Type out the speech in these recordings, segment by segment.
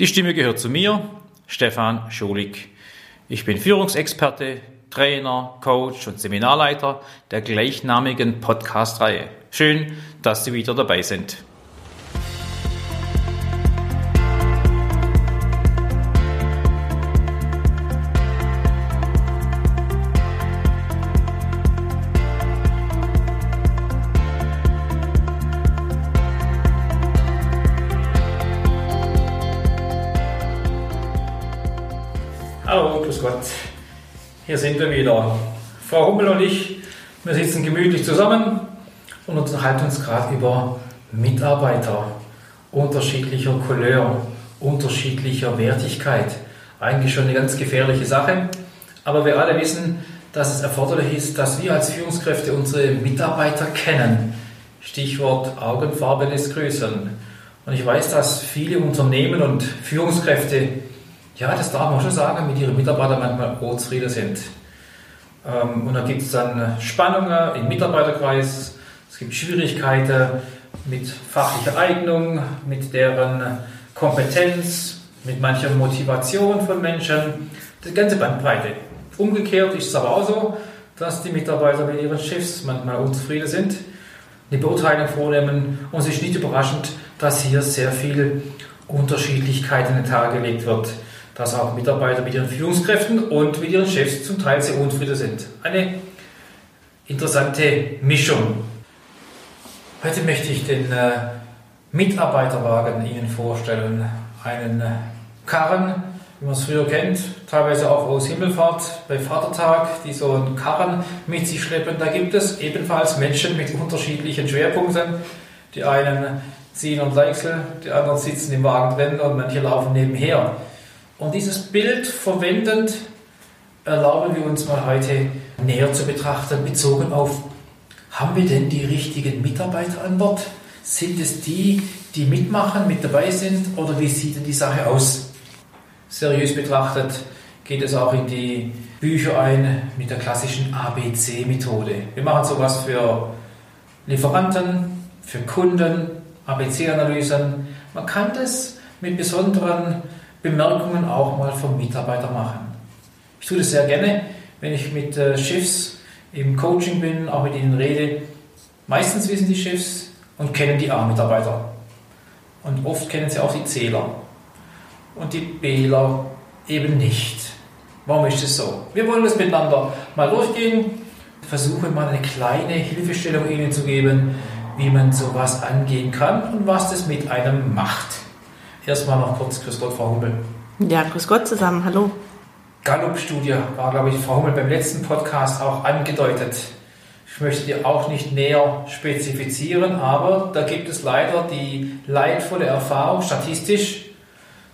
Die Stimme gehört zu mir, Stefan Schulig. Ich bin Führungsexperte, Trainer, Coach und Seminarleiter der gleichnamigen Podcast-Reihe. Schön, dass Sie wieder dabei sind. Frau Hummel und ich, wir sitzen gemütlich zusammen und unterhalten uns gerade über Mitarbeiter unterschiedlicher Couleur, unterschiedlicher Wertigkeit. Eigentlich schon eine ganz gefährliche Sache, aber wir alle wissen, dass es erforderlich ist, dass wir als Führungskräfte unsere Mitarbeiter kennen. Stichwort Augenfarbe des Größeren. Und ich weiß, dass viele Unternehmen und Führungskräfte ja, das darf man schon sagen, mit ihren Mitarbeitern manchmal unzufrieden sind. Ähm, und da gibt es dann Spannungen im Mitarbeiterkreis, es gibt Schwierigkeiten mit fachlicher Eignung, mit deren Kompetenz, mit mancher Motivation von Menschen, die ganze Bandbreite. Umgekehrt ist es aber auch so, dass die Mitarbeiter mit ihren Chefs manchmal unzufrieden sind, eine Beurteilung vornehmen. Und es ist nicht überraschend, dass hier sehr viel Unterschiedlichkeit in den Tag gelegt wird dass auch Mitarbeiter mit ihren Führungskräften und mit ihren Chefs zum Teil sehr unzufrieden sind. Eine interessante Mischung. Heute möchte ich den äh, Mitarbeiterwagen Ihnen vorstellen. Einen äh, Karren, wie man es früher kennt, teilweise auch aus Himmelfahrt bei Vatertag, die so einen Karren mit sich schleppen. Da gibt es ebenfalls Menschen mit unterschiedlichen Schwerpunkten. Die einen ziehen und Leichsel, die anderen sitzen im Wagen drin und manche laufen nebenher. Und dieses Bild verwendend erlauben wir uns mal heute näher zu betrachten, bezogen auf, haben wir denn die richtigen Mitarbeiter an Bord? Sind es die, die mitmachen, mit dabei sind oder wie sieht denn die Sache aus? Seriös betrachtet geht es auch in die Bücher ein mit der klassischen ABC-Methode. Wir machen sowas für Lieferanten, für Kunden, ABC-Analysen. Man kann das mit besonderen Bemerkungen auch mal vom Mitarbeiter machen. Ich tue das sehr gerne, wenn ich mit äh, Chefs im Coaching bin, auch mit ihnen rede. Meistens wissen die Chefs und kennen die A-Mitarbeiter. Und oft kennen sie auch die Zähler. Und die Bler eben nicht. Warum ist es so? Wir wollen das miteinander mal durchgehen, versuchen mal eine kleine Hilfestellung Ihnen zu geben, wie man sowas angehen kann und was das mit einem macht. Erstmal noch kurz Grüß Gott, Frau Hummel. Ja, Grüß Gott zusammen, hallo. Gallup-Studie war, glaube ich, Frau Hummel beim letzten Podcast auch angedeutet. Ich möchte die auch nicht näher spezifizieren, aber da gibt es leider die leidvolle Erfahrung statistisch,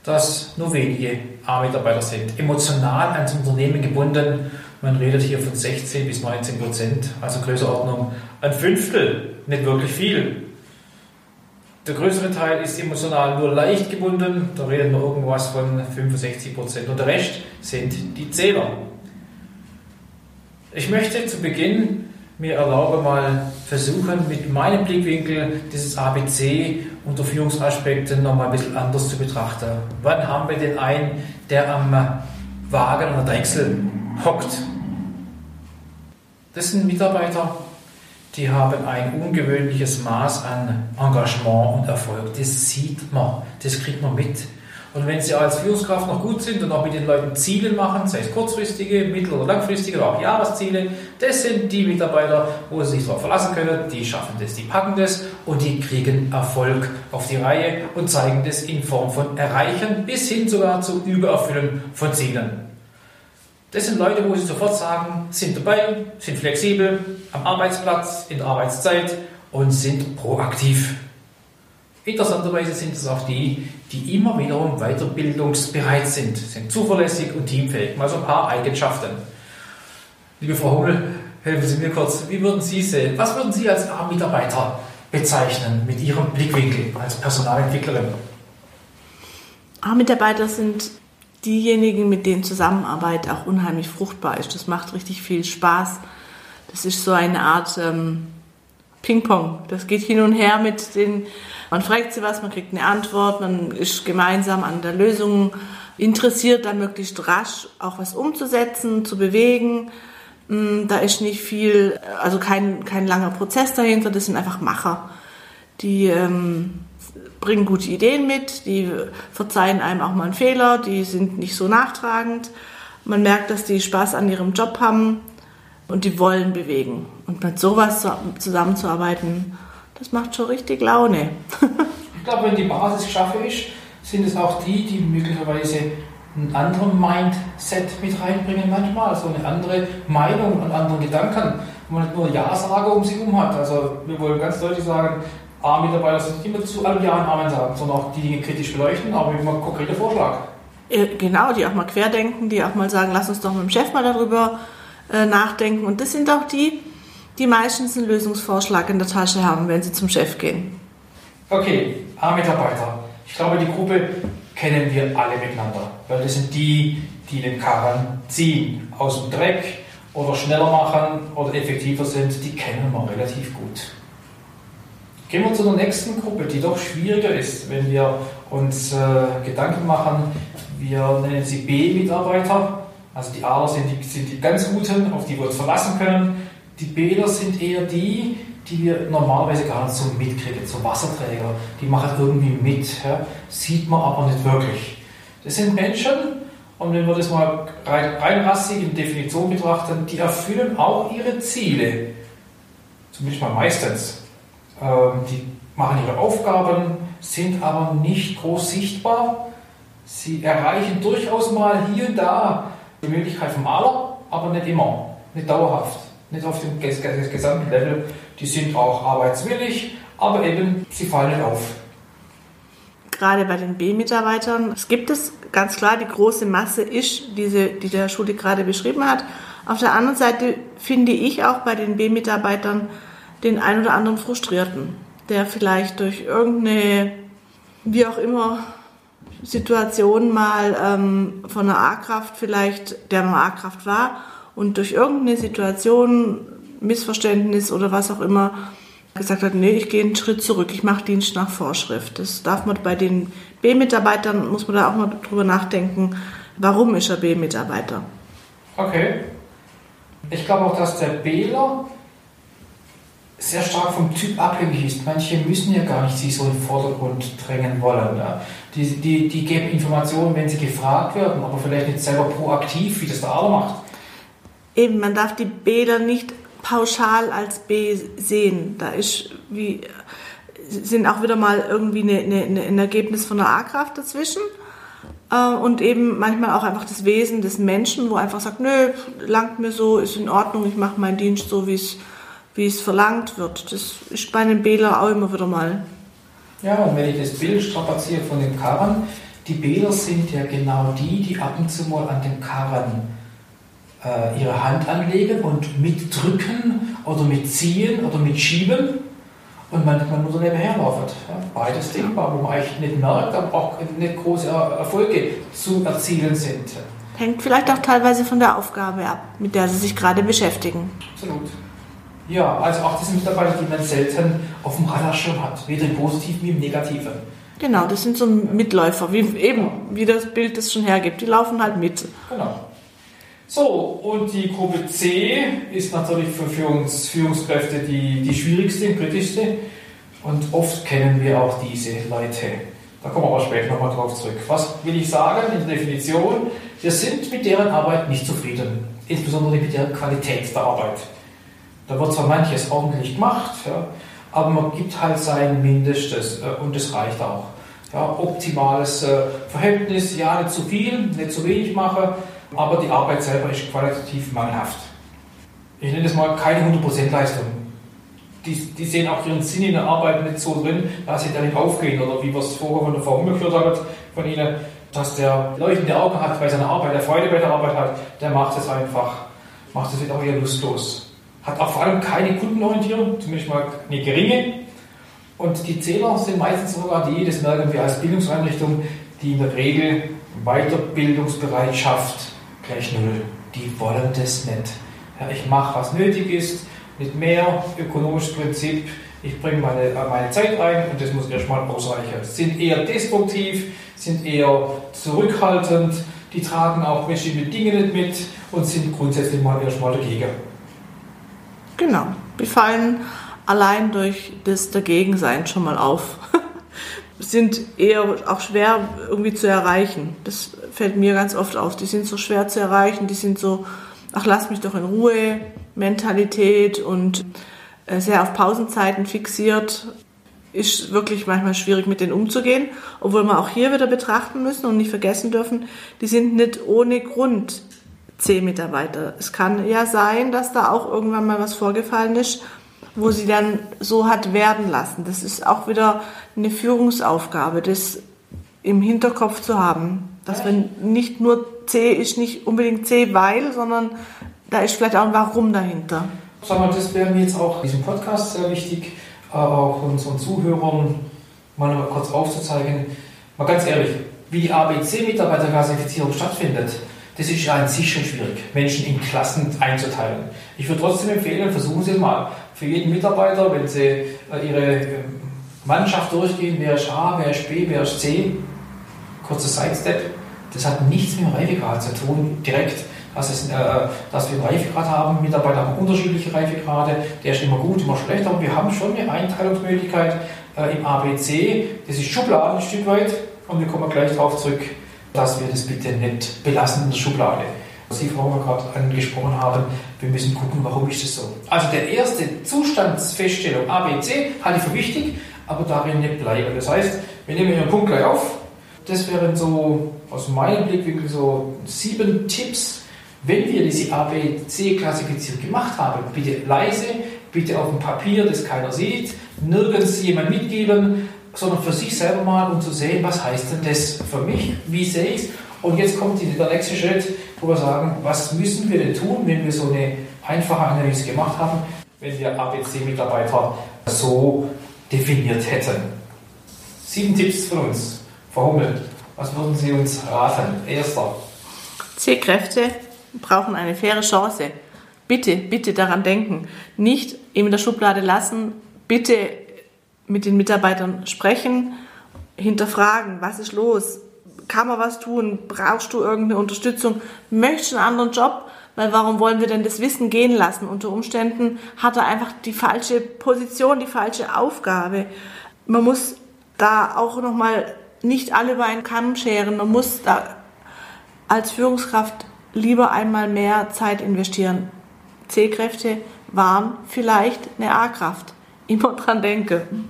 dass nur wenige A-Mitarbeiter sind. Emotional ans Unternehmen gebunden. Man redet hier von 16 bis 19 Prozent, also Größenordnung ein Fünftel, nicht wirklich viel. Der größere Teil ist emotional nur leicht gebunden, da reden wir irgendwas von 65 Prozent. Und der Rest sind die Zähler. Ich möchte zu Beginn mir erlauben, mal versuchen, mit meinem Blickwinkel dieses ABC unter Führungsaspekten nochmal ein bisschen anders zu betrachten. Wann haben wir den einen, der am Wagen oder Drechsel hockt? Das sind Mitarbeiter, die haben ein ungewöhnliches Maß an Engagement und Erfolg. Das sieht man, das kriegt man mit. Und wenn sie als Führungskraft noch gut sind und auch mit den Leuten Ziele machen, sei es kurzfristige, mittel- oder langfristige oder auch Jahresziele, das sind die Mitarbeiter, wo sie sich darauf verlassen können, die schaffen das, die packen das und die kriegen Erfolg auf die Reihe und zeigen das in Form von Erreichen bis hin sogar zu Übererfüllen von Zielen. Das sind Leute, wo sie sofort sagen, sind dabei, sind flexibel am Arbeitsplatz, in der Arbeitszeit und sind proaktiv. Interessanterweise sind es auch die, die immer wiederum weiterbildungsbereit sind, sind zuverlässig und teamfähig. Mal so ein paar Eigenschaften. Liebe Frau Hummel, helfen Sie mir kurz, wie würden Sie sehen, was würden Sie als A-Mitarbeiter bezeichnen mit Ihrem Blickwinkel als Personalentwicklerin? A-Mitarbeiter sind diejenigen, mit denen Zusammenarbeit auch unheimlich fruchtbar ist. Das macht richtig viel Spaß. Das ist so eine Art ähm, Ping-Pong. Das geht hin und her mit den Man fragt sie was, man kriegt eine Antwort, man ist gemeinsam an der Lösung interessiert, da möglichst rasch auch was umzusetzen, zu bewegen. Mm, da ist nicht viel, also kein, kein langer Prozess dahinter, das sind einfach Macher. Die ähm, bringen gute Ideen mit, die verzeihen einem auch mal einen Fehler, die sind nicht so nachtragend. Man merkt, dass die Spaß an ihrem Job haben und die wollen bewegen. Und mit sowas zusammenzuarbeiten, das macht schon richtig Laune. ich glaube, wenn die Basis geschaffen ist, sind es auch die, die möglicherweise einen anderen Mindset mit reinbringen manchmal, also eine andere Meinung und andere Gedanken, wo man nicht nur Ja-Sage um sich um hat. Also wir wollen ganz deutlich sagen, A-Mitarbeiter sind nicht immer zu allem Ja und Amen sagen, sondern auch die Dinge kritisch beleuchten, aber immer einen konkreten Vorschlag. Äh, genau, die auch mal querdenken, die auch mal sagen, lass uns doch mit dem Chef mal darüber äh, nachdenken. Und das sind auch die, die meistens einen Lösungsvorschlag in der Tasche haben, wenn sie zum Chef gehen. Okay, A-Mitarbeiter. Ich glaube, die Gruppe kennen wir alle miteinander, weil das sind die, die den Karren ziehen, aus dem Dreck oder schneller machen oder effektiver sind, die kennen wir relativ gut. Gehen wir zu der nächsten Gruppe, die doch schwieriger ist, wenn wir uns äh, Gedanken machen. Wir nennen sie B-Mitarbeiter. Also die A sind die, sind die ganz Guten, auf die wir uns verlassen können. Die Bler sind eher die, die wir normalerweise gar nicht so mitkriegen, so Wasserträger. Die machen irgendwie mit, ja? sieht man aber nicht wirklich. Das sind Menschen, und wenn wir das mal rein, reinrassig in Definition betrachten, die erfüllen auch ihre Ziele. Zumindest mal meistens. Ähm, die machen ihre Aufgaben, sind aber nicht groß sichtbar. Sie erreichen durchaus mal hier und da die Möglichkeit vom Maler, aber nicht immer, nicht dauerhaft, nicht auf dem gesamten Level. Die sind auch arbeitswillig, aber eben sie fallen nicht auf. Gerade bei den B-Mitarbeitern, es gibt es ganz klar, die große Masse ist, diese, die der Schule gerade beschrieben hat. Auf der anderen Seite finde ich auch bei den B-Mitarbeitern, den ein oder anderen Frustrierten, der vielleicht durch irgendeine, wie auch immer, Situation mal ähm, von einer A-Kraft vielleicht, der mal A-Kraft war und durch irgendeine Situation, Missverständnis oder was auch immer, gesagt hat, nee, ich gehe einen Schritt zurück, ich mache Dienst nach Vorschrift. Das darf man bei den B-Mitarbeitern, muss man da auch mal drüber nachdenken, warum ist er B-Mitarbeiter? Okay. Ich glaube auch, dass der Bler sehr stark vom Typ abhängig ist. Manche müssen ja gar nicht sich so in den Vordergrund drängen wollen. Ja. Die, die, die geben Informationen, wenn sie gefragt werden, aber vielleicht nicht selber proaktiv, wie das der Aler macht. Eben, man darf die Bäder nicht pauschal als B sehen. Da ist wie, sind auch wieder mal irgendwie eine, eine, ein Ergebnis von einer A-Kraft dazwischen. Äh, und eben manchmal auch einfach das Wesen des Menschen, wo einfach sagt, nö, langt mir so, ist in Ordnung, ich mache meinen Dienst so, wie es wie es verlangt wird. Das ist bei einem Bäler auch immer wieder mal. Ja, und wenn ich das Bild strapaziere von den Karren, die Bäler sind ja genau die, die ab und zu mal an den Karren äh, ihre Hand anlegen und mitdrücken oder mitziehen oder mitschieben und manchmal nur so nebenher laufen. Ja, beides denkbar, wo man eigentlich nicht merkt, aber auch nicht große Erfolge zu erzielen sind. Hängt vielleicht auch teilweise von der Aufgabe ab, mit der Sie sich gerade beschäftigen. Absolut. Ja, also auch diese Mitarbeiter, die man selten auf dem Radarschirm hat, weder im Positiven wie im Negativen. Genau, das sind so Mitläufer, wie eben, wie das Bild das schon hergibt. Die laufen halt mit. Genau. So, und die Gruppe C ist natürlich für Führungs Führungskräfte die, die schwierigste, kritischste. Und oft kennen wir auch diese Leute. Da kommen wir aber später nochmal drauf zurück. Was will ich sagen in der Definition? Wir sind mit deren Arbeit nicht zufrieden, insbesondere mit der Qualität der Arbeit. Da wird zwar manches ordentlich gemacht, ja, aber man gibt halt sein Mindestes äh, und es reicht auch. Ja, optimales äh, Verhältnis, ja, nicht zu viel, nicht zu wenig mache, aber die Arbeit selber ist qualitativ mangelhaft. Ich nenne das mal keine 100% Leistung. Die, die sehen auch ihren Sinn in der Arbeit nicht so drin, dass sie da nicht aufgehen oder wie wir es vorher von der Frau umgeführt haben, von Ihnen, dass der leuchtende Augen hat bei seiner Arbeit, der Freude bei der Arbeit hat, der macht es einfach, macht es auch eher lustlos hat auch vor allem keine Kundenorientierung, zumindest mal eine geringe. Und die Zähler sind meistens sogar die, das merken wir als Bildungseinrichtung, die in der Regel Weiterbildungsbereitschaft gleich null. Die wollen das nicht. Ja, ich mache, was nötig ist, nicht mehr, ökonomisches Prinzip, ich bringe meine, äh, meine Zeit rein und das muss erstmal ausreichen. Sind eher destruktiv, sind eher zurückhaltend, die tragen auch bestimmte Dinge nicht mit und sind grundsätzlich mal erstmal dagegen. Genau, die fallen allein durch das Dagegensein schon mal auf. sind eher auch schwer irgendwie zu erreichen. Das fällt mir ganz oft auf. Die sind so schwer zu erreichen, die sind so, ach lass mich doch in Ruhe, Mentalität und äh, sehr auf Pausenzeiten fixiert. Ist wirklich manchmal schwierig mit denen umzugehen, obwohl wir auch hier wieder betrachten müssen und nicht vergessen dürfen, die sind nicht ohne Grund C-Mitarbeiter. Es kann ja sein, dass da auch irgendwann mal was vorgefallen ist, wo sie dann so hat werden lassen. Das ist auch wieder eine Führungsaufgabe, das im Hinterkopf zu haben. Dass wenn nicht nur C ist nicht unbedingt C, weil, sondern da ist vielleicht auch ein Warum dahinter. Sag mal, das wäre mir jetzt auch in diesem Podcast sehr wichtig, äh, auch unseren Zuhörern mal kurz aufzuzeigen. Mal ganz ehrlich, wie die ABC-Mitarbeiterklassifizierung stattfindet, das ist ja an sich schon schwierig, Menschen in Klassen einzuteilen. Ich würde trotzdem empfehlen, versuchen Sie es mal. Für jeden Mitarbeiter, wenn Sie äh, Ihre ähm, Mannschaft durchgehen, wer ist A, wer ist B, wer ist C, kurzer Sidestep, das hat nichts mit dem Reifegrad zu tun, direkt. Das ist, äh, dass wir einen Reifegrad haben, Mitarbeiter haben unterschiedliche Reifegrade, der ist immer gut, immer schlecht, aber wir haben schon eine Einteilungsmöglichkeit äh, im ABC, das ist Schubladen ein Stück weit und wir kommen gleich darauf zurück, dass wir das bitte nicht belassen in der Schublade. Sie, Frau gerade angesprochen haben, wir müssen gucken, warum ist das so. Also der erste Zustandsfeststellung ABC halte ich für wichtig, aber darin nicht bleiben. Das heißt, wir nehmen einen Punkt gleich auf. Das wären so aus meinem Blickwinkel so sieben Tipps, wenn wir diese ABC-Klassifizierung gemacht haben. Bitte leise, bitte auf dem Papier, das keiner sieht, nirgends jemand mitgeben, sondern für sich selber mal, um zu sehen, was heißt denn das für mich, wie sehe ich es. Und jetzt kommt der nächste Schritt, wo wir sagen, was müssen wir denn tun, wenn wir so eine einfache Analyse gemacht haben, wenn wir ABC-Mitarbeiter so definiert hätten. Sieben Tipps von uns. Frau Hummel, was würden Sie uns raten? Erster. C-Kräfte brauchen eine faire Chance. Bitte, bitte daran denken. Nicht in der Schublade lassen. Bitte mit den Mitarbeitern sprechen, hinterfragen, was ist los? Kann man was tun? Brauchst du irgendeine Unterstützung? Möchtest du einen anderen Job? Weil warum wollen wir denn das Wissen gehen lassen? Unter Umständen hat er einfach die falsche Position, die falsche Aufgabe. Man muss da auch nochmal nicht alle über einen Kamm scheren. Man muss da als Führungskraft lieber einmal mehr Zeit investieren. C-Kräfte waren vielleicht eine A-Kraft. Immer dran denken.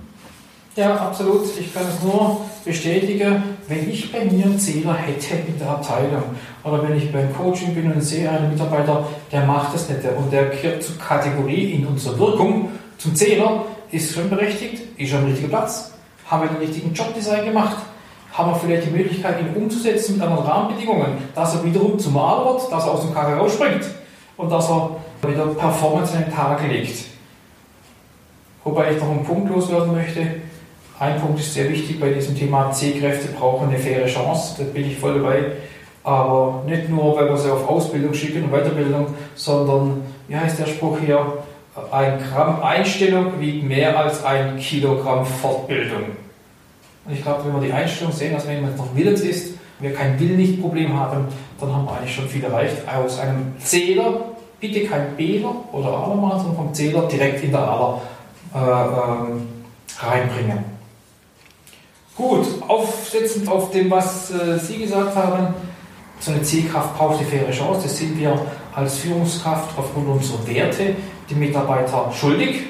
Ja, absolut. Ich kann es nur bestätigen, wenn ich bei mir einen Zähler hätte in der Abteilung oder wenn ich beim Coaching bin und sehe einen Mitarbeiter, der macht das nicht und der gehört zur Kategorie in unserer Wirkung zum Zähler, ist schon berechtigt, ist am richtigen Platz, haben wir den richtigen Jobdesign gemacht, haben wir vielleicht die Möglichkeit, ihn umzusetzen mit anderen Rahmenbedingungen, dass er wiederum zum Maler wird, dass er aus dem Kaffee rausspringt und dass er wieder Performance in den Tag legt. Wobei ich noch einen Punkt loswerden möchte ein Punkt ist sehr wichtig bei diesem Thema, C-Kräfte brauchen eine faire Chance, da bin ich voll dabei. Aber nicht nur, weil wir sie auf Ausbildung schicken und Weiterbildung, sondern, wie heißt der Spruch hier, ein Gramm Einstellung wiegt mehr als ein Kilogramm Fortbildung. Und ich glaube, wenn wir die Einstellung sehen, dass wenn jemand noch willens ist, wir kein Will nicht Problem haben, dann haben wir eigentlich schon viel erreicht. Aus einem Zähler, bitte kein Bähler oder Aler machen, sondern vom Zähler direkt in der Aler äh, ähm, reinbringen. Gut, aufsetzend auf dem, was äh, Sie gesagt haben, so eine Zielkraft braucht die faire Chance. Das sind wir als Führungskraft aufgrund unserer Werte die Mitarbeiter schuldig.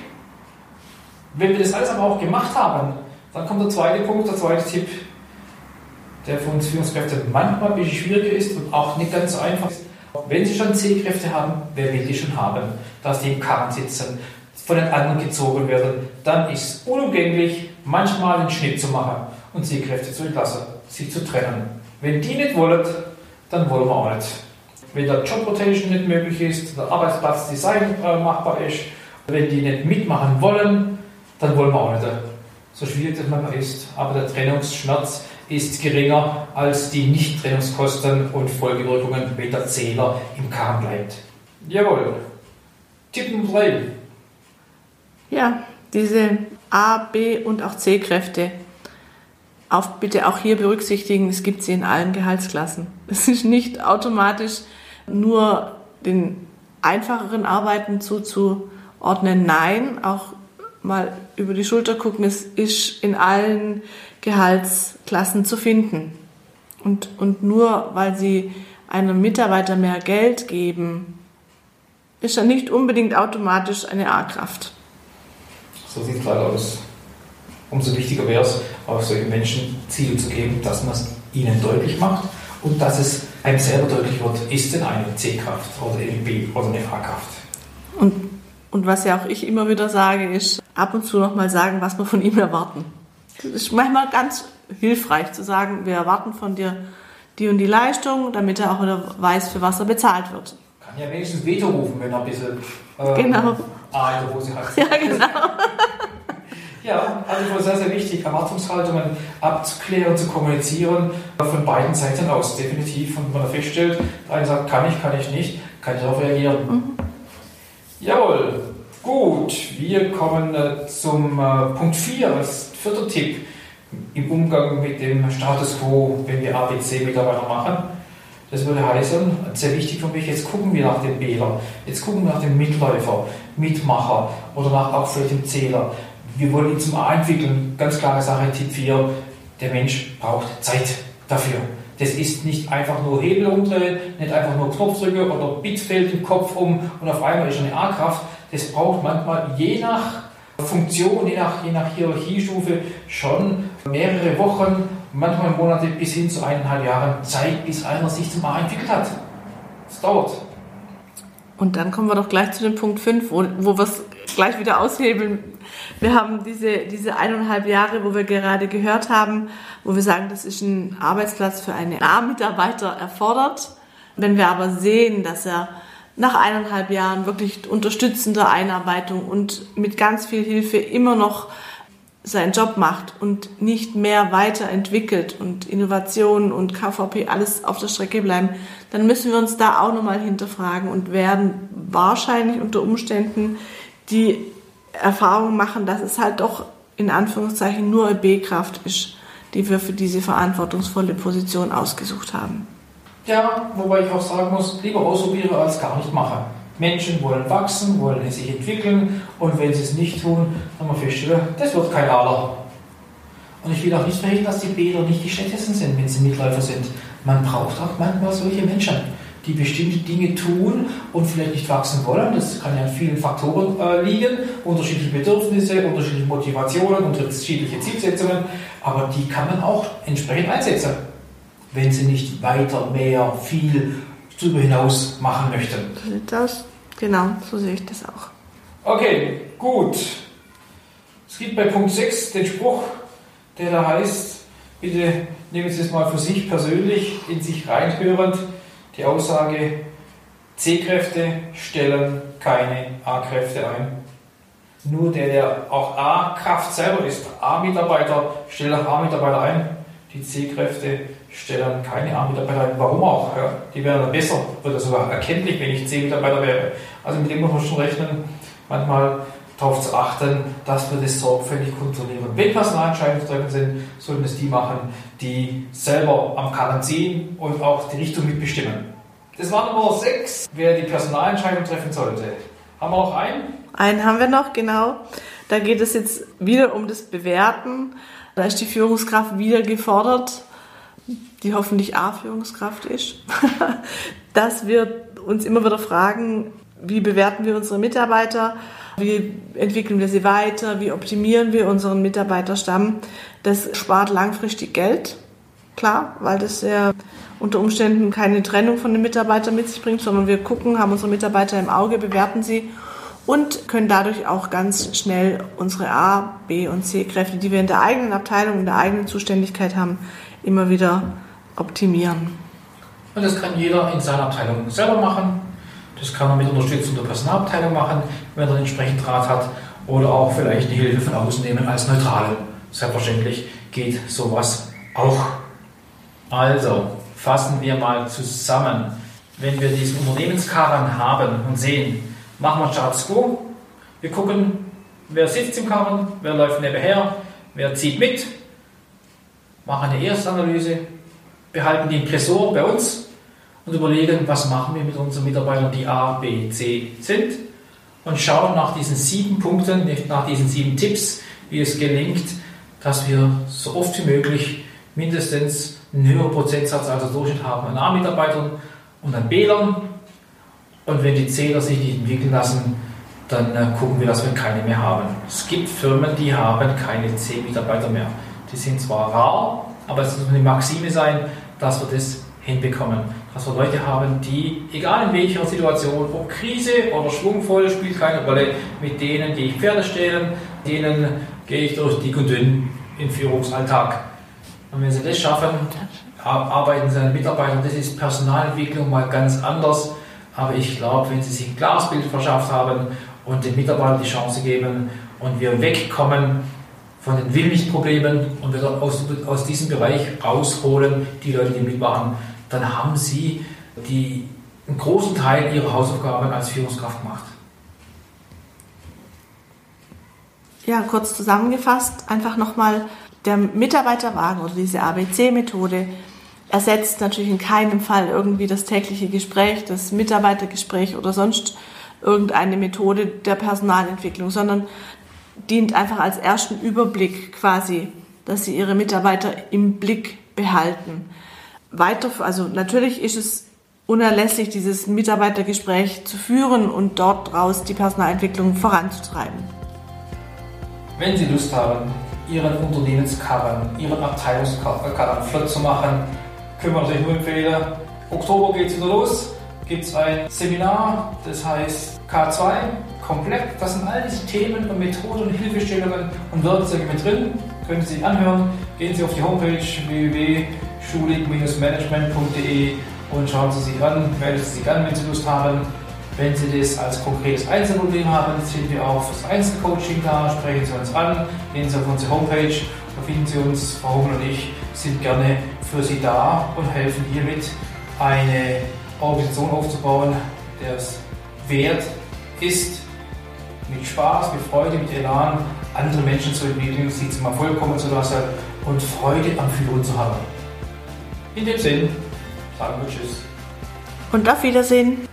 Wenn wir das alles aber auch gemacht haben, dann kommt der zweite Punkt, der zweite Tipp, der für uns Führungskräfte manchmal ein bisschen schwieriger ist und auch nicht ganz so einfach ist. Wenn Sie schon C-Kräfte haben, wer will die schon haben? Dass die im Karren sitzen, von den anderen gezogen werden, dann ist es unumgänglich, manchmal einen Schnitt zu machen und sie Kräfte zu entlassen, sie zu trennen. Wenn die nicht wollen, dann wollen wir auch nicht. Wenn der Job Rotation nicht möglich ist, der Arbeitsplatzdesign äh, machbar ist, wenn die nicht mitmachen wollen, dann wollen wir auch nicht. So schwierig das manchmal ist, aber der Trennungsschmerz ist geringer als die Nicht-Trennungskosten und Folgewirkungen, wenn der Zähler im Kahn bleibt. Jawohl. Tipp Nummer 3. Ja, diese A, B und auch C-Kräfte. Auf, bitte auch hier berücksichtigen, es gibt sie in allen Gehaltsklassen. Es ist nicht automatisch nur den einfacheren Arbeiten zuzuordnen. Nein, auch mal über die Schulter gucken, es ist in allen Gehaltsklassen zu finden. Und, und nur weil sie einem Mitarbeiter mehr Geld geben, ist er nicht unbedingt automatisch eine A-Kraft. So sieht es leider aus. Umso wichtiger wäre es, auch solchen Menschen Ziele zu geben, dass man es ihnen deutlich macht und dass es einem selber deutlich wird, ist denn eine C-Kraft oder eine B oder eine A-Kraft. Und, und was ja auch ich immer wieder sage, ist ab und zu nochmal sagen, was wir von ihm erwarten. Das ist manchmal ganz hilfreich zu sagen, wir erwarten von dir die und die Leistung, damit er auch wieder weiß, für was er bezahlt wird. Kann ja wenigstens Veto rufen, wenn er ein bisschen äh, genau. A in der Hose hat. Ja, genau. ja, also sehr, sehr wichtig, Erwartungshaltungen abzuklären, zu kommunizieren, von beiden Seiten aus, definitiv. Und wenn man feststellt, der eine sagt, kann ich, kann ich nicht, kann ich darauf reagieren. Mhm. Jawohl, gut, wir kommen äh, zum äh, Punkt 4, als vierter Tipp im Umgang mit dem Status quo, wenn wir ABC-Mitarbeiter machen. Das würde heißen, sehr wichtig für mich, jetzt gucken wir nach dem Wähler, jetzt gucken wir nach dem Mitläufer, Mitmacher oder nach auch vielleicht dem Zähler. Wir wollen ihn zum A entwickeln. Ganz klare Sache, Tipp 4, der Mensch braucht Zeit dafür. Das ist nicht einfach nur Hebel umdrehen, nicht einfach nur Knopfdrücke oder Bitfeld im Kopf um und auf einmal ist eine A-Kraft. Das braucht manchmal je nach Funktion, je nach, je nach Hierarchiestufe schon mehrere Wochen, manchmal Monate bis hin zu eineinhalb Jahren Zeit, bis einer sich zum A entwickelt hat. Es dauert. Und dann kommen wir doch gleich zu dem Punkt 5, wo, wo wir es gleich wieder aushebeln. Wir haben diese, diese eineinhalb Jahre, wo wir gerade gehört haben, wo wir sagen, das ist ein Arbeitsplatz für einen A-Mitarbeiter erfordert. Wenn wir aber sehen, dass er nach eineinhalb Jahren wirklich unterstützender Einarbeitung und mit ganz viel Hilfe immer noch seinen Job macht und nicht mehr weiterentwickelt und Innovationen und KVP alles auf der Strecke bleiben, dann müssen wir uns da auch nochmal hinterfragen und werden wahrscheinlich unter Umständen die Erfahrung machen, dass es halt doch in Anführungszeichen nur eine B-Kraft ist, die wir für diese verantwortungsvolle Position ausgesucht haben. Ja, wobei ich auch sagen muss, lieber ausprobieren als gar nicht machen. Menschen wollen wachsen, wollen sich entwickeln und wenn sie es nicht tun, dann haben wir feststellen, das wird kein Aler. Und ich will auch nicht verhindern, dass die Bäder nicht die schlechtesten sind, wenn sie Mitläufer sind. Man braucht auch manchmal solche Menschen, die bestimmte Dinge tun und vielleicht nicht wachsen wollen. Das kann ja an vielen Faktoren äh, liegen, unterschiedliche Bedürfnisse, unterschiedliche Motivationen, unterschiedliche Zielsetzungen, aber die kann man auch entsprechend einsetzen, wenn sie nicht weiter, mehr, viel darüber hinaus machen möchten. Das Genau, so sehe ich das auch. Okay, gut. Es gibt bei Punkt 6 den Spruch, der da heißt, bitte nehmen Sie es mal für sich persönlich, in sich reinhörend, die Aussage, C-Kräfte stellen keine A-Kräfte ein. Nur der, der auch A-Kraft selber ist, A-Mitarbeiter, stellt auch A-Mitarbeiter ein. Die C-Kräfte stellen keine A-Mitarbeiter ein. Warum auch? Ja, die wären dann besser, wird das sogar erkenntlich, wenn ich C-Mitarbeiter wäre. Also mit dem muss man schon rechnen, manchmal darauf zu achten, dass wir das sorgfältig kontrollieren. Wenn Personalentscheidungen treffen sind, sollten es die machen, die selber am Karren ziehen und auch die Richtung mitbestimmen. Das war Nummer 6, wer die Personalentscheidung treffen sollte. Haben wir noch einen? Einen haben wir noch, genau. Da geht es jetzt wieder um das Bewerten. Da ist die Führungskraft wieder gefordert, die hoffentlich A-Führungskraft ist, dass wir uns immer wieder fragen, wie bewerten wir unsere Mitarbeiter, wie entwickeln wir sie weiter, wie optimieren wir unseren Mitarbeiterstamm. Das spart langfristig Geld, klar, weil das ja unter Umständen keine Trennung von den Mitarbeitern mit sich bringt, sondern wir gucken, haben unsere Mitarbeiter im Auge, bewerten sie und können dadurch auch ganz schnell unsere A, B und C Kräfte, die wir in der eigenen Abteilung, in der eigenen Zuständigkeit haben, immer wieder optimieren. Und das kann jeder in seiner Abteilung selber machen. Das kann man mit Unterstützung der Personalabteilung machen, wenn er entsprechend Draht hat. Oder auch vielleicht eine Hilfe von außen nehmen als Neutrale. Selbstverständlich geht sowas auch. Also, fassen wir mal zusammen. Wenn wir diesen Unternehmenskarren haben und sehen, machen wir Status Quo, wir gucken, wer sitzt im Karren, wer läuft nebenher, wer zieht mit, machen eine Erstanalyse, behalten die Impressor bei uns und überlegen, was machen wir mit unseren Mitarbeitern, die A, B, C sind. Und schauen nach diesen sieben Punkten, nach diesen sieben Tipps, wie es gelingt, dass wir so oft wie möglich mindestens einen höheren Prozentsatz als der Durchschnitt haben an A-Mitarbeitern und an B-Lern. Und wenn die Zähler sich nicht entwickeln lassen, dann äh, gucken wir, dass wir keine mehr haben. Es gibt Firmen, die haben keine C-Mitarbeiter mehr. Die sind zwar rar, aber es muss eine Maxime sein, dass wir das hinbekommen. Dass wir Leute haben, die, egal in welcher Situation, ob Krise oder schwungvoll, spielt keine Rolle, mit denen gehe ich Pferde stehlen, denen gehe ich durch dick und dünn im Führungsalltag. Und wenn sie das schaffen, arbeiten sie an Mitarbeitern. Das ist Personalentwicklung mal ganz anders. Aber ich glaube, wenn sie sich ein klares Bild verschafft haben und den Mitarbeitern die Chance geben und wir wegkommen von den Willnichtproblemen und wieder aus, aus diesem Bereich rausholen, die Leute, die mitmachen, dann haben sie die, einen großen Teil ihrer Hausaufgaben als Führungskraft gemacht. Ja, kurz zusammengefasst, einfach nochmal der Mitarbeiterwagen oder diese ABC-Methode ersetzt natürlich in keinem Fall irgendwie das tägliche Gespräch, das Mitarbeitergespräch oder sonst irgendeine Methode der Personalentwicklung, sondern dient einfach als ersten Überblick quasi, dass sie ihre Mitarbeiter im Blick behalten. Weiter, also natürlich ist es unerlässlich, dieses Mitarbeitergespräch zu führen und dort raus die Personalentwicklung voranzutreiben. Wenn Sie Lust haben, Ihren Unternehmenskarren, Ihren Abteilungskarren flott zu machen, können wir natürlich nur empfehlen. Oktober geht es wieder los. Gibt es ein Seminar, das heißt K2, komplett. Das sind all diese Themen und Methoden und Hilfestellungen und Werkzeuge mit drin. Können Sie sich anhören. Gehen Sie auf die Homepage www.schulig-management.de und schauen Sie sich an. Melden Sie sich an, wenn Sie Lust haben. Wenn Sie das als konkretes Einzelproblem haben, sind wir auch fürs Einzelcoaching da. Sprechen Sie uns an, gehen Sie auf unsere Homepage, da finden Sie uns. Frau Hummel und ich sind gerne für Sie da und helfen hiermit, eine Organisation aufzubauen, der es wert ist, mit Spaß, mit Freude, mit Elan andere Menschen zu entwickeln, sie zum Erfolg kommen zu lassen und Freude am Führen zu haben. In dem Sinn sagen wir Tschüss. Und auf Wiedersehen.